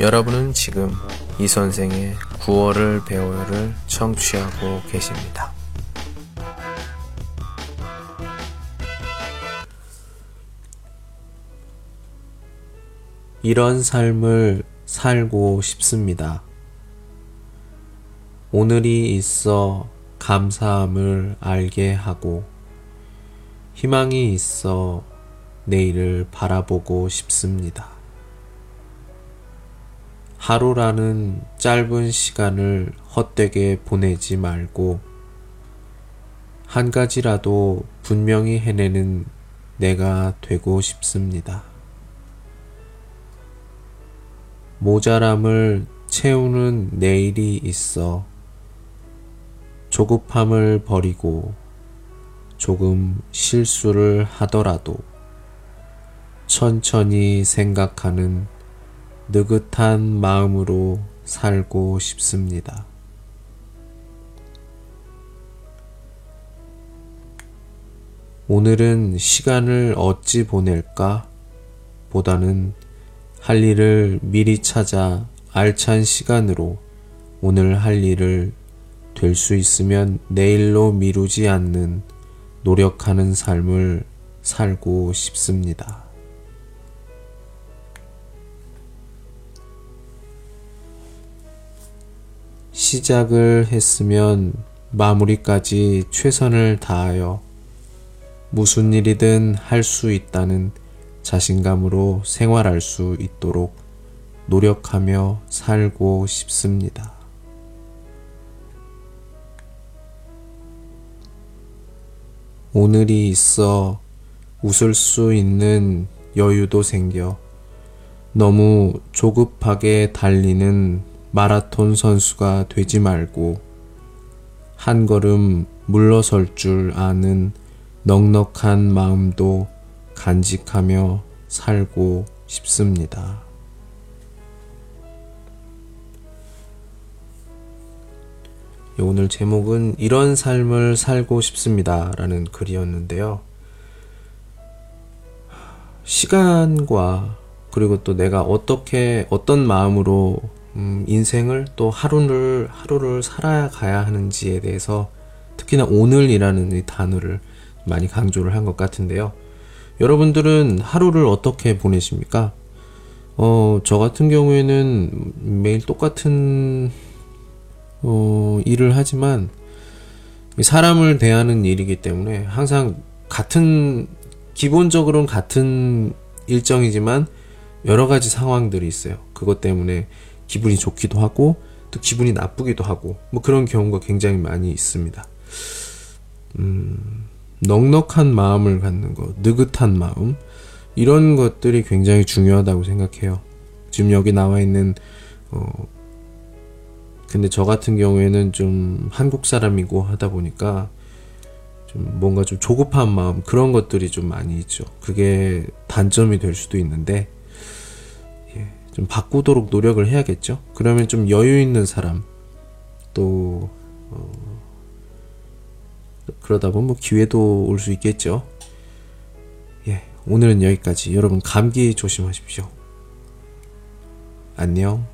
여러분은 지금 이 선생의 9월을 배워요를 청취하고 계십니다. 이런 삶을 살고 싶습니다. 오늘이 있어 감사함을 알게 하고 희망이 있어 내일을 바라보고 싶습니다. 하루라는 짧은 시간을 헛되게 보내지 말고 한 가지라도 분명히 해내는 내가 되고 싶습니다. 모자람을 채우는 내일이 있어 조급함을 버리고 조금 실수를 하더라도 천천히 생각하는 느긋한 마음으로 살고 싶습니다. 오늘은 시간을 어찌 보낼까? 보다는 할 일을 미리 찾아 알찬 시간으로 오늘 할 일을 될 수 있으면 내일로 미루지 않는 노력하는 삶을 살고 싶습니다. 시작을 했으면 마무리까지 최선을 다하여 무슨 일이든 할 수 있다는 자신감으로 생활할 수 있도록 노력하며 살고 싶습니다. 오늘이 있어 웃을 수 있는 여유도 생겨 너무 조급하게 달리는 마라톤 선수가 되지 말고 한 걸음 물러설 줄 아는 넉넉한 마음도 간직하며 살고 싶습니다. 오늘 제목은 이런 삶을 살고 싶습니다. 라는 글이었는데요. 시간과 그리고 또 내가 어떻게, 어떤 마음으로 음, 인생을 또 하루를, 하루를 살아가야 하는지에 대해서 특히나 오늘이라는 이 단어를 많이 강조를 한 것 같은데요. 여러분들은 하루를 어떻게 보내십니까? 어, 저 같은 경우에는 매일 똑같은 어, 일을 하지만 사람을 대하는 일이기 때문에 항상 같은 기본적으로는 같은 일정이지만 여러 가지 상황들이 있어요. 그것 때문에 기분이 좋기도 하고 또 기분이 나쁘기도 하고 뭐 그런 경우가 굉장히 많이 있습니다. 음, 넉넉한 마음을 갖는 것, 느긋한 마음 이런 것들이 굉장히 중요하다고 생각해요. 지금 여기 나와 있는 어, 근데 저 같은 경우에는 좀 한국 사람이고 하다 보니까 좀 뭔가 좀 조급한 마음 그런 것들이 좀 많이 있죠. 그게 단점이 될 수도 있는데 예, 좀 바꾸도록 노력을 해야겠죠. 그러면 좀 여유 있는 사람 또 어, 그러다 보면 뭐 기회도 올 수 있겠죠. 예, 오늘은 여기까지. 여러분 감기 조심하십시오. 안녕.